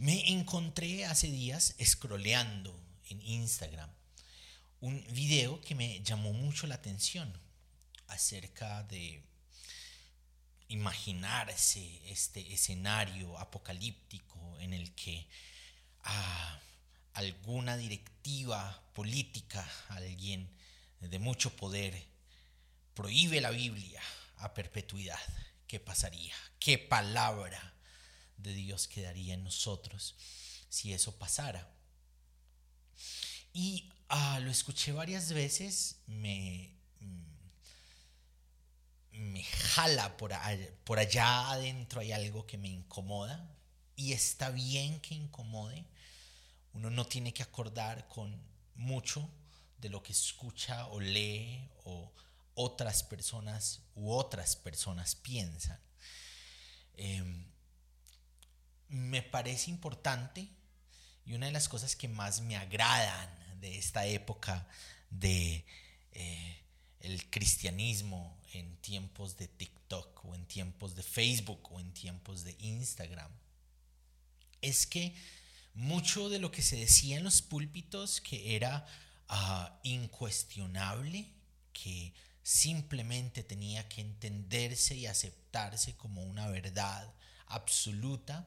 Me encontré hace días scrolleando en Instagram un video que me llamó mucho la atención acerca de imaginarse este escenario apocalíptico en el que alguna directiva política, alguien de mucho poder, prohíbe la Biblia a perpetuidad. ¿Qué pasaría? ¿Qué palabra de Dios quedaría en nosotros si eso pasara? Y ah, lo escuché varias veces, me, mm, me jala por, por allá adentro, hay algo que me incomoda y está bien que incomode. Uno no tiene que acordar con mucho de lo que escucha o lee o otras personas u otras personas piensan. Em, me parece importante y una de las cosas que más me agradan de esta época de eh, el cristianismo en tiempos de TikTok o en tiempos de Facebook o en tiempos de Instagram es que mucho de lo que se decía en los púlpitos que era ah, incuestionable, que simplemente tenía que entenderse y aceptarse como una verdad absoluta,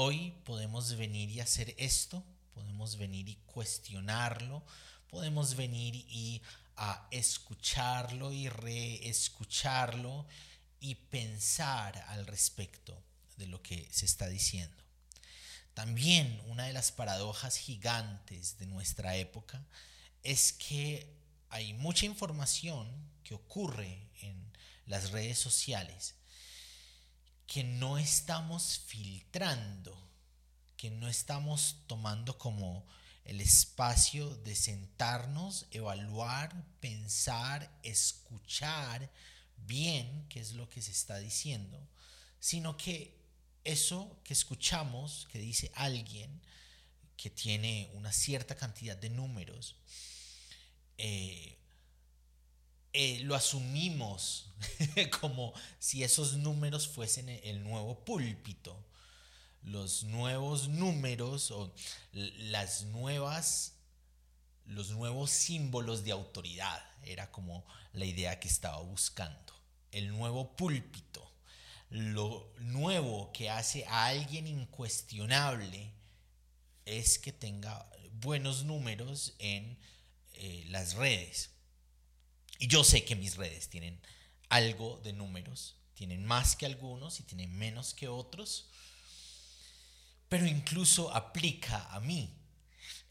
hoy podemos venir y hacer esto, podemos venir y cuestionarlo, podemos venir y a escucharlo y reescucharlo y pensar al respecto de lo que se está diciendo. También una de las paradojas gigantes de nuestra época es que hay mucha información que ocurre en las redes sociales que no estamos filtrando, que no estamos tomando como el espacio de sentarnos, evaluar, pensar, escuchar bien qué es lo que se está diciendo, sino que eso que escuchamos, que dice alguien que tiene una cierta cantidad de números, eh, eh, lo asumimos como si esos números fuesen el nuevo púlpito, los nuevos números o las nuevas, los nuevos símbolos de autoridad, era como la idea que estaba buscando, el nuevo púlpito. Lo nuevo que hace a alguien incuestionable es que tenga buenos números en eh, las redes. Y yo sé que mis redes tienen algo de números, tienen más que algunos y tienen menos que otros, pero incluso aplica a mí.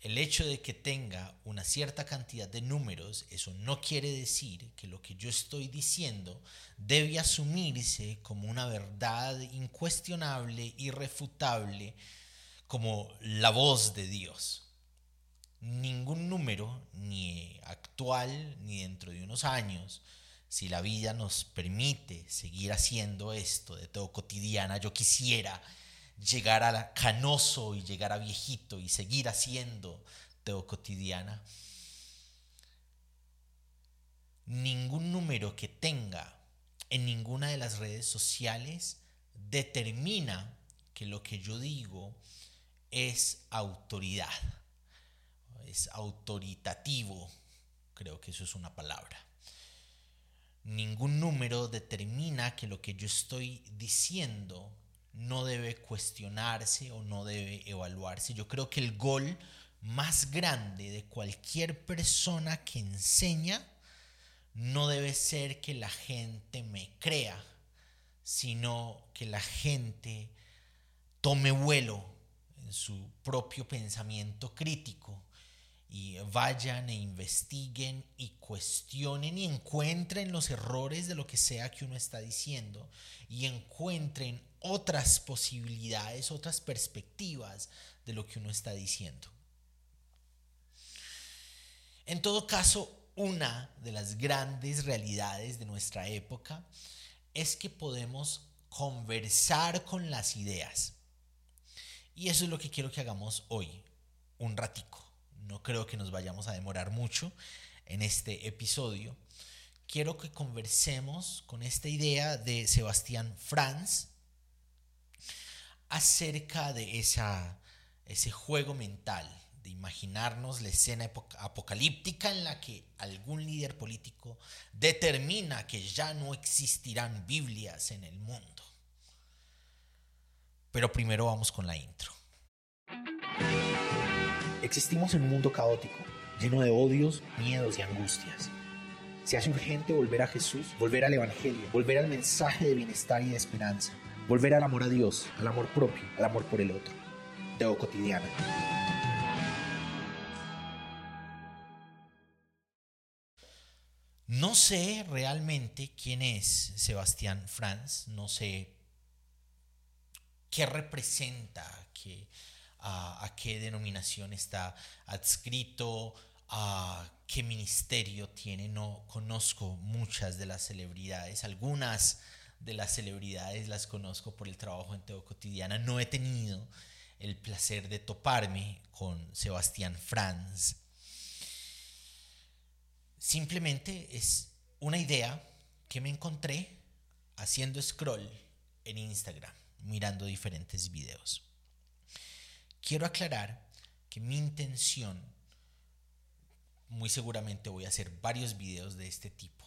El hecho de que tenga una cierta cantidad de números, eso no quiere decir que lo que yo estoy diciendo debe asumirse como una verdad incuestionable, irrefutable, como la voz de Dios. Ningún número, ni actual, ni dentro de unos años, si la vida nos permite seguir haciendo esto de todo cotidiana, yo quisiera llegar a canoso y llegar a viejito y seguir haciendo teo cotidiana. Ningún número que tenga en ninguna de las redes sociales determina que lo que yo digo es autoridad, es autoritativo, creo que eso es una palabra. Ningún número determina que lo que yo estoy diciendo no debe cuestionarse o no debe evaluarse. Yo creo que el gol más grande de cualquier persona que enseña no debe ser que la gente me crea, sino que la gente tome vuelo en su propio pensamiento crítico y vayan e investiguen y cuestionen y encuentren los errores de lo que sea que uno está diciendo y encuentren otras posibilidades, otras perspectivas de lo que uno está diciendo. En todo caso, una de las grandes realidades de nuestra época es que podemos conversar con las ideas. Y eso es lo que quiero que hagamos hoy, un ratico. No creo que nos vayamos a demorar mucho en este episodio. Quiero que conversemos con esta idea de Sebastián Franz, acerca de esa, ese juego mental de imaginarnos la escena apocalíptica en la que algún líder político determina que ya no existirán Biblias en el mundo. Pero primero vamos con la intro. Existimos en un mundo caótico, lleno de odios, miedos y angustias. Se hace urgente volver a Jesús, volver al Evangelio, volver al mensaje de bienestar y de esperanza, volver al amor a Dios, al amor propio, al amor por el otro. Teo cotidiana. No sé realmente quién es Sebastián Franz, no sé qué representa, qué, a, qué denominación está adscrito, a qué ministerio tiene. No conozco muchas de las celebridades, algunas de las celebridades las conozco por el trabajo en Teo Cotidiana. No he tenido el placer de toparme con Sebastián Franz Simplemente es una idea que me encontré haciendo scroll en Instagram, mirando diferentes videos. Quiero aclarar que mi intención, muy seguramente voy a hacer varios videos de este tipo.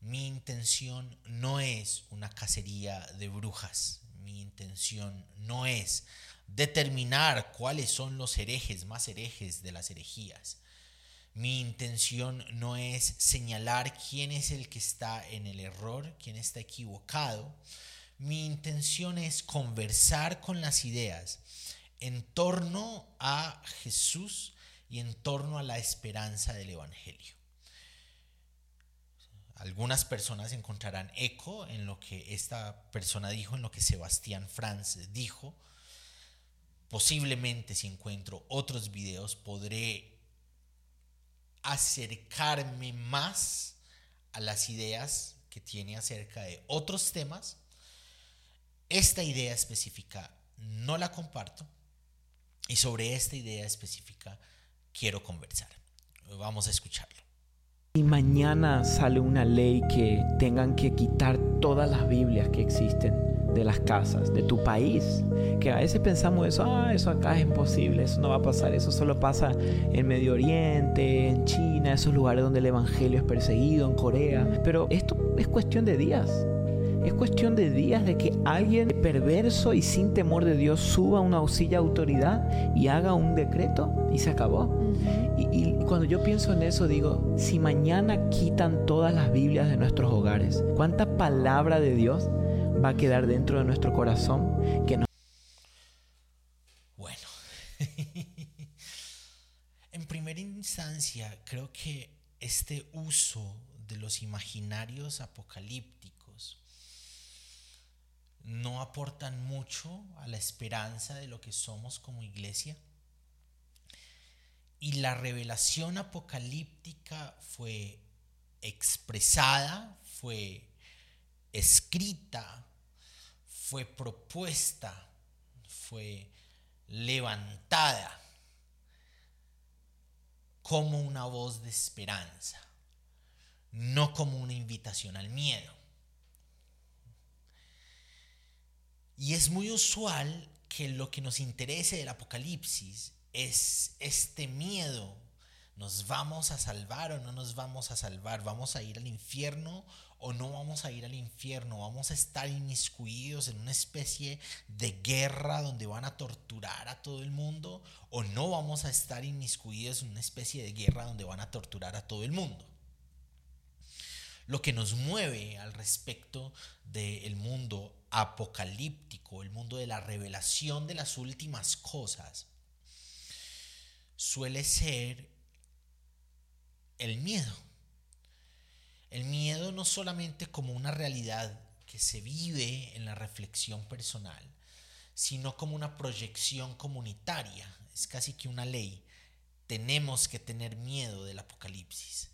Mi intención no es una cacería de brujas. Mi intención no es determinar cuáles son los herejes más herejes de las herejías. Mi intención no es señalar quién es el que está en el error, quién está equivocado. Mi intención es conversar con las ideas en torno a Jesús y en torno a la esperanza del Evangelio. Algunas personas encontrarán eco en lo que esta persona dijo, en lo que Sebastián Franz dijo. Posiblemente si encuentro otros videos podré acercarme más a las ideas que tiene acerca de otros temas. Esta idea específica no la comparto y sobre esta idea específica quiero conversar. Vamos a escucharlo. Y mañana sale una ley que tengan que quitar todas las Biblias que existen de las casas, de tu país. Que a veces pensamos eso, ah, eso acá es imposible, eso no va a pasar, eso solo pasa en Medio Oriente, en China, esos lugares donde el Evangelio es perseguido, en Corea. Pero esto es cuestión de días. Es cuestión de días de que alguien perverso y sin temor de Dios suba a una de autoridad y haga un decreto y se acabó. y, y, cuando yo pienso en eso digo, si mañana quitan todas las Biblias de nuestros hogares, ¿cuánta palabra de Dios va a quedar dentro de nuestro corazón que no. Bueno, en primera instancia creo que este uso de los imaginarios apocalípticos no aportan mucho a la esperanza de lo que somos como iglesia. Y la revelación apocalíptica fue expresada, fue escrita, fue propuesta, fue levantada como una voz de esperanza, no como una invitación al miedo. Y es muy usual que lo que nos interese del Apocalipsis es este miedo. ¿Nos vamos a salvar o no nos vamos a salvar? ¿Vamos a ir al infierno o no vamos a ir al infierno, vamos a estar inmiscuidos en una especie de guerra donde van a torturar a todo el mundo, o no vamos a estar inmiscuidos en una especie de guerra donde van a torturar a todo el mundo. Lo que nos mueve al respecto del mundo apocalíptico, el mundo de la revelación de las últimas cosas, suele ser el miedo el miedo no solamente como una realidad que se vive en la reflexión personal, sino como una proyección comunitaria, es casi que una ley. Tenemos que tener miedo del Apocalipsis.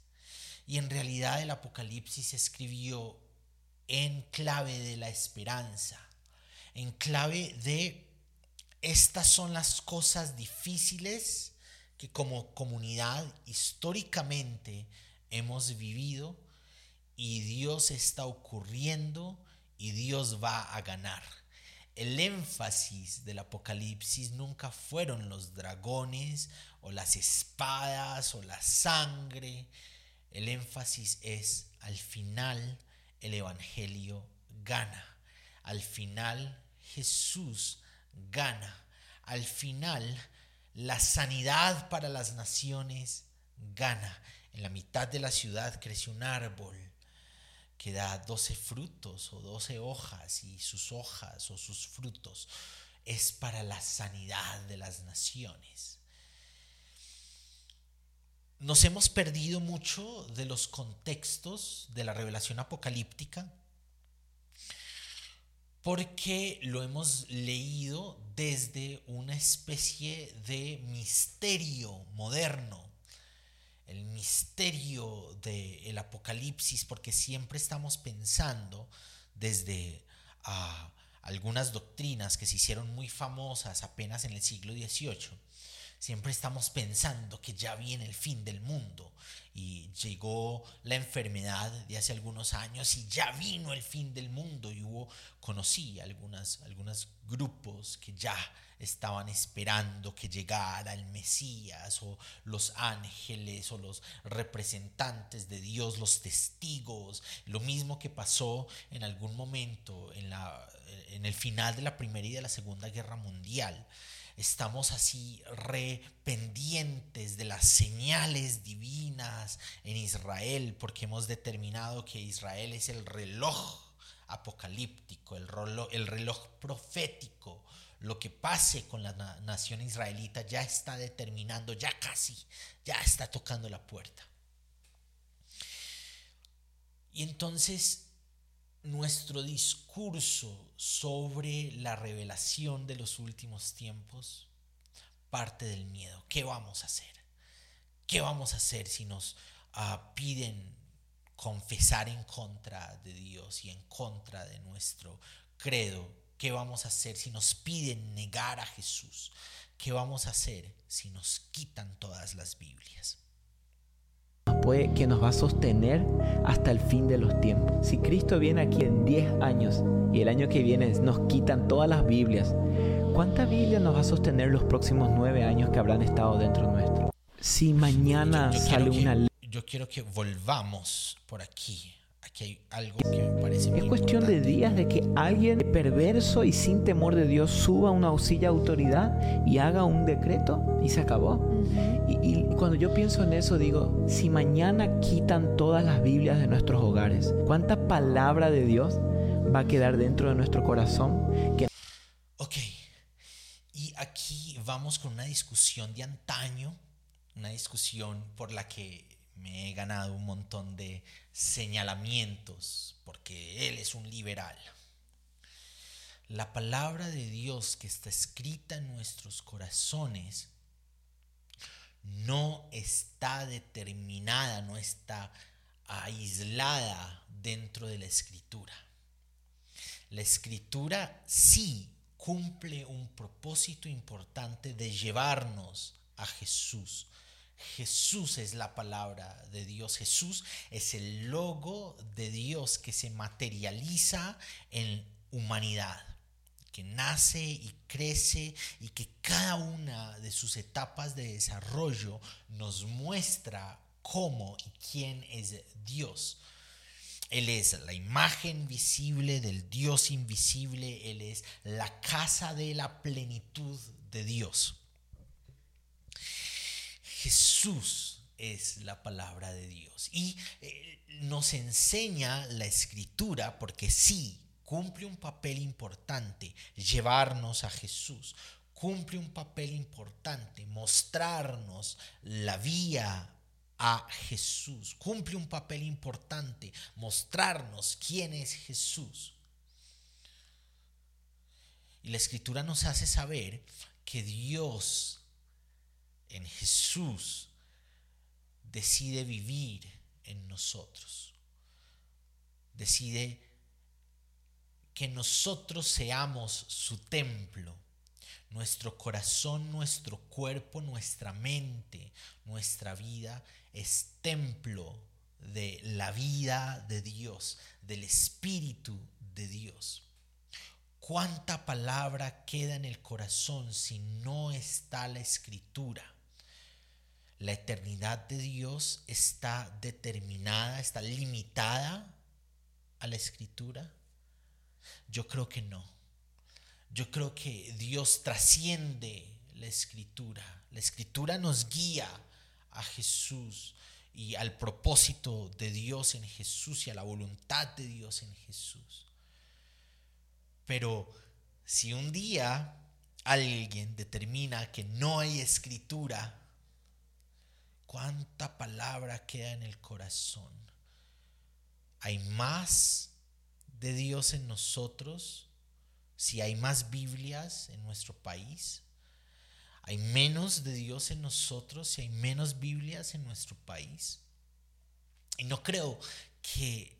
Y en realidad el Apocalipsis se escribió en clave de la esperanza, en clave de estas son las cosas difíciles que como comunidad históricamente hemos vivido y Dios está ocurriendo y Dios va a ganar. El énfasis del Apocalipsis nunca fueron los dragones o las espadas o la sangre. El énfasis es al final el Evangelio gana. Al final Jesús gana. Al final la sanidad para las naciones gana. En la mitad de la ciudad creció un árbol que da doce frutos o doce hojas y sus hojas o sus frutos es para la sanidad de las naciones. Nos hemos perdido mucho de los contextos de la revelación apocalíptica porque lo hemos leído desde una especie de misterio moderno. El misterio del apocalipsis, porque siempre estamos pensando desde ah, algunas doctrinas que se hicieron muy famosas apenas en el siglo XVIII, siempre estamos pensando que ya viene el fin del mundo. Y llegó la enfermedad de hace algunos años y ya vino el fin del mundo. Y hubo, conocí algunas, algunos grupos que ya estaban esperando que llegara el Mesías o los ángeles o los representantes de Dios, los testigos, lo mismo que pasó en algún momento en, la, en el final de la Primera y de la Segunda Guerra Mundial estamos así rependientes de las señales divinas en Israel, porque hemos determinado que Israel es el reloj apocalíptico, el reloj, el reloj profético. Lo que pase con la nación israelita ya está determinando, ya casi, ya está tocando la puerta. Y entonces nuestro discurso sobre la revelación de los últimos tiempos parte del miedo. ¿Qué vamos a hacer? ¿Qué vamos a hacer si nos ah, piden confesar en contra de Dios y en contra de nuestro credo? ¿Qué vamos a hacer si nos piden negar a Jesús? ¿Qué vamos a hacer si nos quitan todas las Biblias? Que nos va a sostener hasta el fin de los tiempos. Si Cristo viene aquí en 10 años y el año que viene nos quitan todas las Biblias, ¿cuánta Biblia nos va a sostener los próximos nueve años que habrán estado dentro nuestro? Si mañana sale una ley... Yo quiero que volvamos por aquí Aquí hay algo que me parece Es cuestión de días de que alguien perverso y sin temor de Dios suba a una silla autoridad y haga un decreto y se acabó. y, cuando yo pienso en eso digo, si mañana quitan todas las Biblias de nuestros hogares, ¿cuánta palabra de Dios va a quedar dentro de nuestro corazón? Que... Ok, y aquí vamos con una discusión de antaño, una discusión por la que me he ganado un montón de señalamientos porque él es un liberal. La palabra de Dios que está escrita en nuestros corazones no está determinada, no está aislada dentro de la escritura. La escritura sí cumple un propósito importante de llevarnos a Jesús, Jesús es la palabra de Dios. Jesús es el logo de Dios que se materializa en humanidad, que nace y crece y que cada una de sus etapas de desarrollo nos muestra cómo y quién es Dios. Él es la imagen visible del Dios invisible. Él es la casa de la plenitud de Dios. Jesús es la palabra de Dios. Y eh, nos enseña la escritura porque sí, cumple un papel importante llevarnos a Jesús. Cumple un papel importante mostrarnos la vía a Jesús. Cumple un papel importante mostrarnos quién es Jesús. Y la escritura nos hace saber que Dios en Jesús, decide vivir en nosotros. Decide que nosotros seamos su templo. Nuestro corazón, nuestro cuerpo, nuestra mente, nuestra vida es templo de la vida de Dios, del Espíritu de Dios. ¿Cuánta palabra queda en el corazón si no está la escritura? La eternidad de Dios está determinada, está limitada a la escritura. Yo creo que no. Yo creo que Dios trasciende la escritura. La escritura nos guía a Jesús y al propósito de Dios en Jesús y a la voluntad de Dios en Jesús. Pero si un día alguien determina que no hay escritura, ¿cuánta palabra queda en el corazón? ¿Hay más de Dios en nosotros? Si hay más Biblias en nuestro país, hay menos de Dios en nosotros si hay menos Biblias en nuestro país. Y no creo que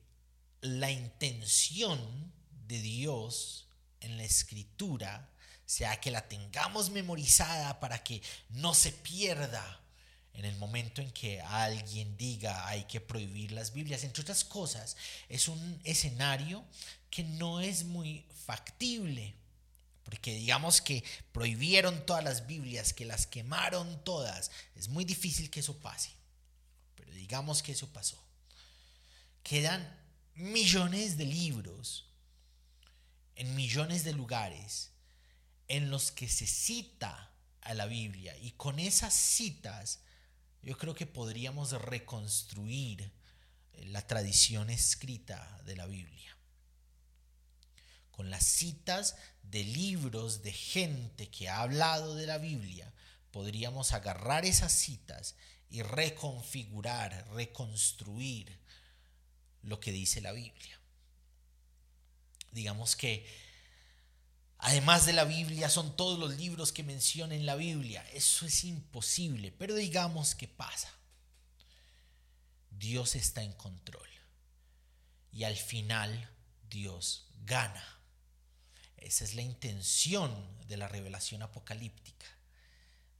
la intención de Dios en la escritura sea que la tengamos memorizada para que no se pierda en el momento en que alguien diga hay que prohibir las Biblias. Entre otras cosas, es un escenario que no es muy factible porque digamos que prohibieron todas las Biblias, que las quemaron todas. Es muy difícil que eso pase. Pero digamos que eso pasó. Quedan millones de libros en millones de lugares en los que se cita a la Biblia. Y con esas citas yo creo que podríamos reconstruir la tradición escrita de la Biblia con las citas de libros de gente que ha hablado de la Biblia, podríamos agarrar esas citas y reconfigurar, reconstruir lo que dice la Biblia. Digamos que además de la Biblia son todos los libros que mencionen la Biblia. Eso es imposible, pero digamos que pasa. Dios está en control y al final Dios gana. Esa es la intención de la revelación apocalíptica.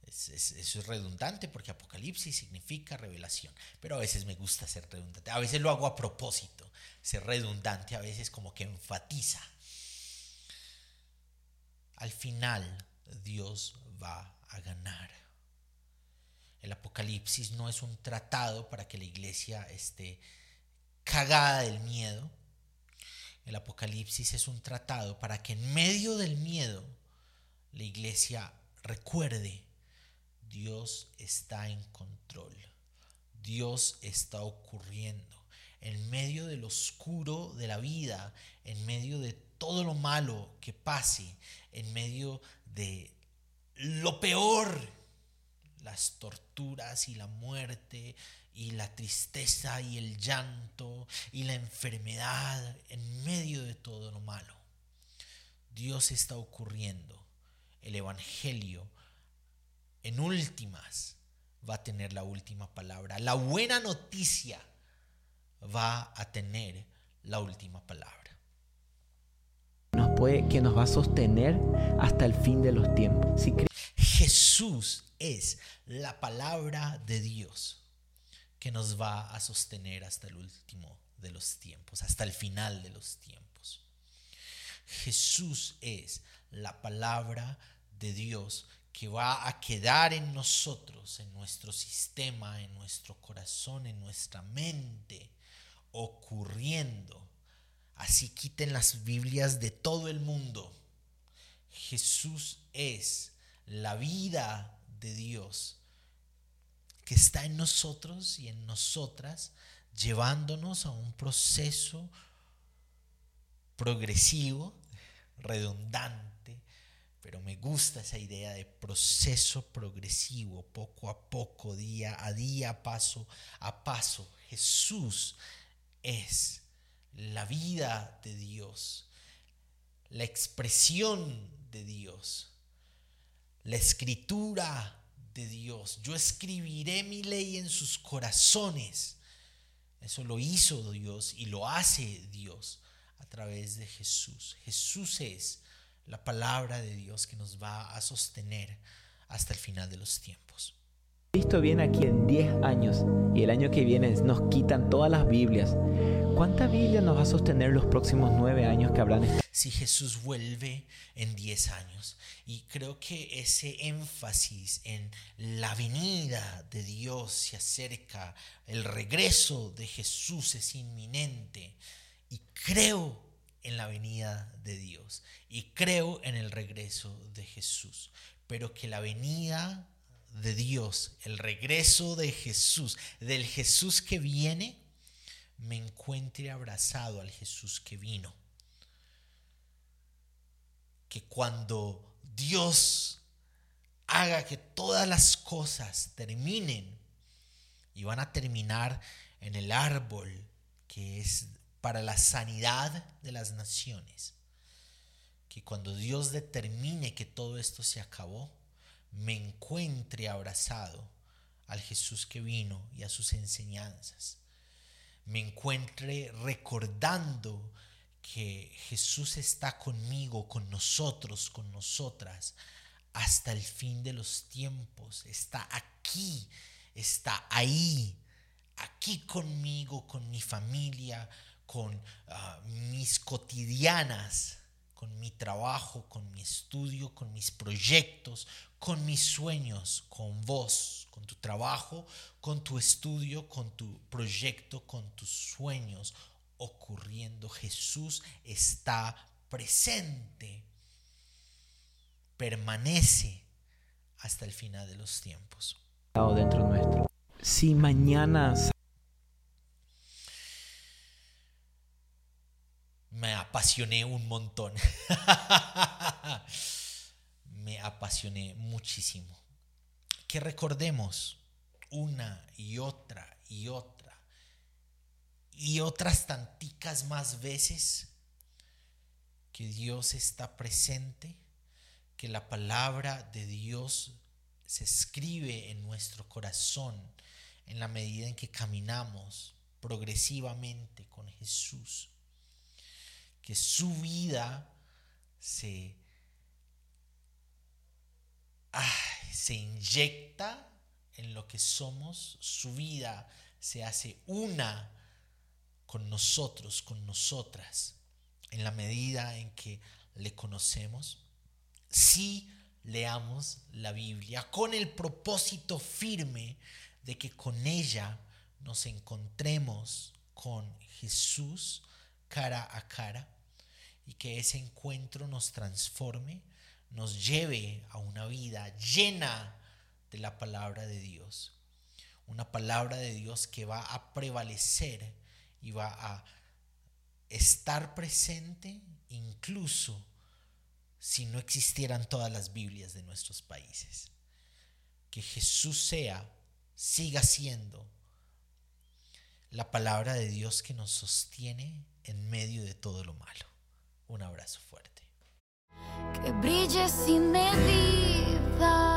eso es redundante porque apocalipsis significa revelación, pero a veces me gusta ser redundante. A veces lo hago a propósito, ser redundante, a veces como que enfatiza. Al final Dios va a ganar. El apocalipsis no es un tratado para que la iglesia esté cagada del miedo, el Apocalipsis es un tratado para que en medio del miedo la iglesia recuerde, Dios está en control, Dios está ocurriendo. En medio del oscuro de la vida, en medio de todo lo malo que pase, en medio de lo peor, las torturas y la muerte y la tristeza y el llanto y la enfermedad en medio de todo lo malo. Dios está ocurriendo. El Evangelio en últimas va a tener la última palabra. La buena noticia va a tener la última palabra. Que nos va a sostener hasta el fin de los tiempos. Jesús es la palabra de Dios que nos va a sostener hasta el último de los tiempos, hasta el final de los tiempos. Jesús es la palabra de Dios que va a quedar en nosotros, en nuestro sistema, en nuestro corazón, en nuestra mente, ocurriendo. Así quiten las Biblias de todo el mundo. Jesús es la vida de Dios que está en nosotros y en nosotras, llevándonos a un proceso progresivo, redundante, pero me gusta esa idea de proceso progresivo, poco a poco, día a día, paso a paso. Jesús es la vida de Dios, la expresión de Dios, la escritura de Dios. Yo escribiré mi ley en sus corazones. Eso lo hizo Dios y lo hace Dios a través de Jesús. Jesús es la palabra de Dios que nos va a sostener hasta el final de los tiempos. Cristo viene aquí en 10 años y el año que viene nos quitan todas las Biblias. ¿Cuánta Biblia nos va a sostener los próximos nueve años que habrán Si Jesús vuelve en 10 años. Y creo que ese énfasis en la venida de Dios se acerca, el regreso de Jesús es inminente. Y creo en la venida de Dios. Y creo en el regreso de Jesús. Pero que la venida de Dios, el regreso de Jesús, del Jesús que viene, me encuentre abrazado al Jesús que vino. Que cuando Dios haga que todas las cosas terminen y van a terminar en el árbol que es para la sanidad de las naciones. Que cuando Dios determine que todo esto se acabó, me encuentre abrazado al Jesús que vino y a sus enseñanzas. Me encuentre recordando que Jesús está conmigo, con nosotros, con nosotras, hasta el fin de los tiempos. Está aquí, está ahí, aquí conmigo, con mi familia, con ah, mis cotidianas con mi trabajo, con mi estudio, con mis proyectos, con mis sueños, con vos, con tu trabajo, con tu estudio, con tu proyecto, con tus sueños ocurriendo. Jesús está presente, permanece hasta el final de los tiempos. Dentro nuestro. Si mañana me apasioné un montón. me apasioné muchísimo. Que recordemos una y otra y otra y otras tanticas más veces que Dios está presente, que la palabra de Dios se escribe en nuestro corazón en la medida en que caminamos progresivamente con Jesús que su vida se, se inyecta en lo que somos, su vida se hace una con nosotros, con nosotras, en la medida en que le conocemos. Si leamos la Biblia con el propósito firme de que con ella nos encontremos con Jesús cara a cara y que ese encuentro nos transforme, nos lleve a una vida llena de la palabra de Dios. Una palabra de Dios que va a prevalecer y va a estar presente incluso si no existieran todas las Biblias de nuestros países. Que Jesús sea, siga siendo la palabra de Dios que nos sostiene en medio de todo lo malo. Un abrazo fuerte. Que brille sin medida.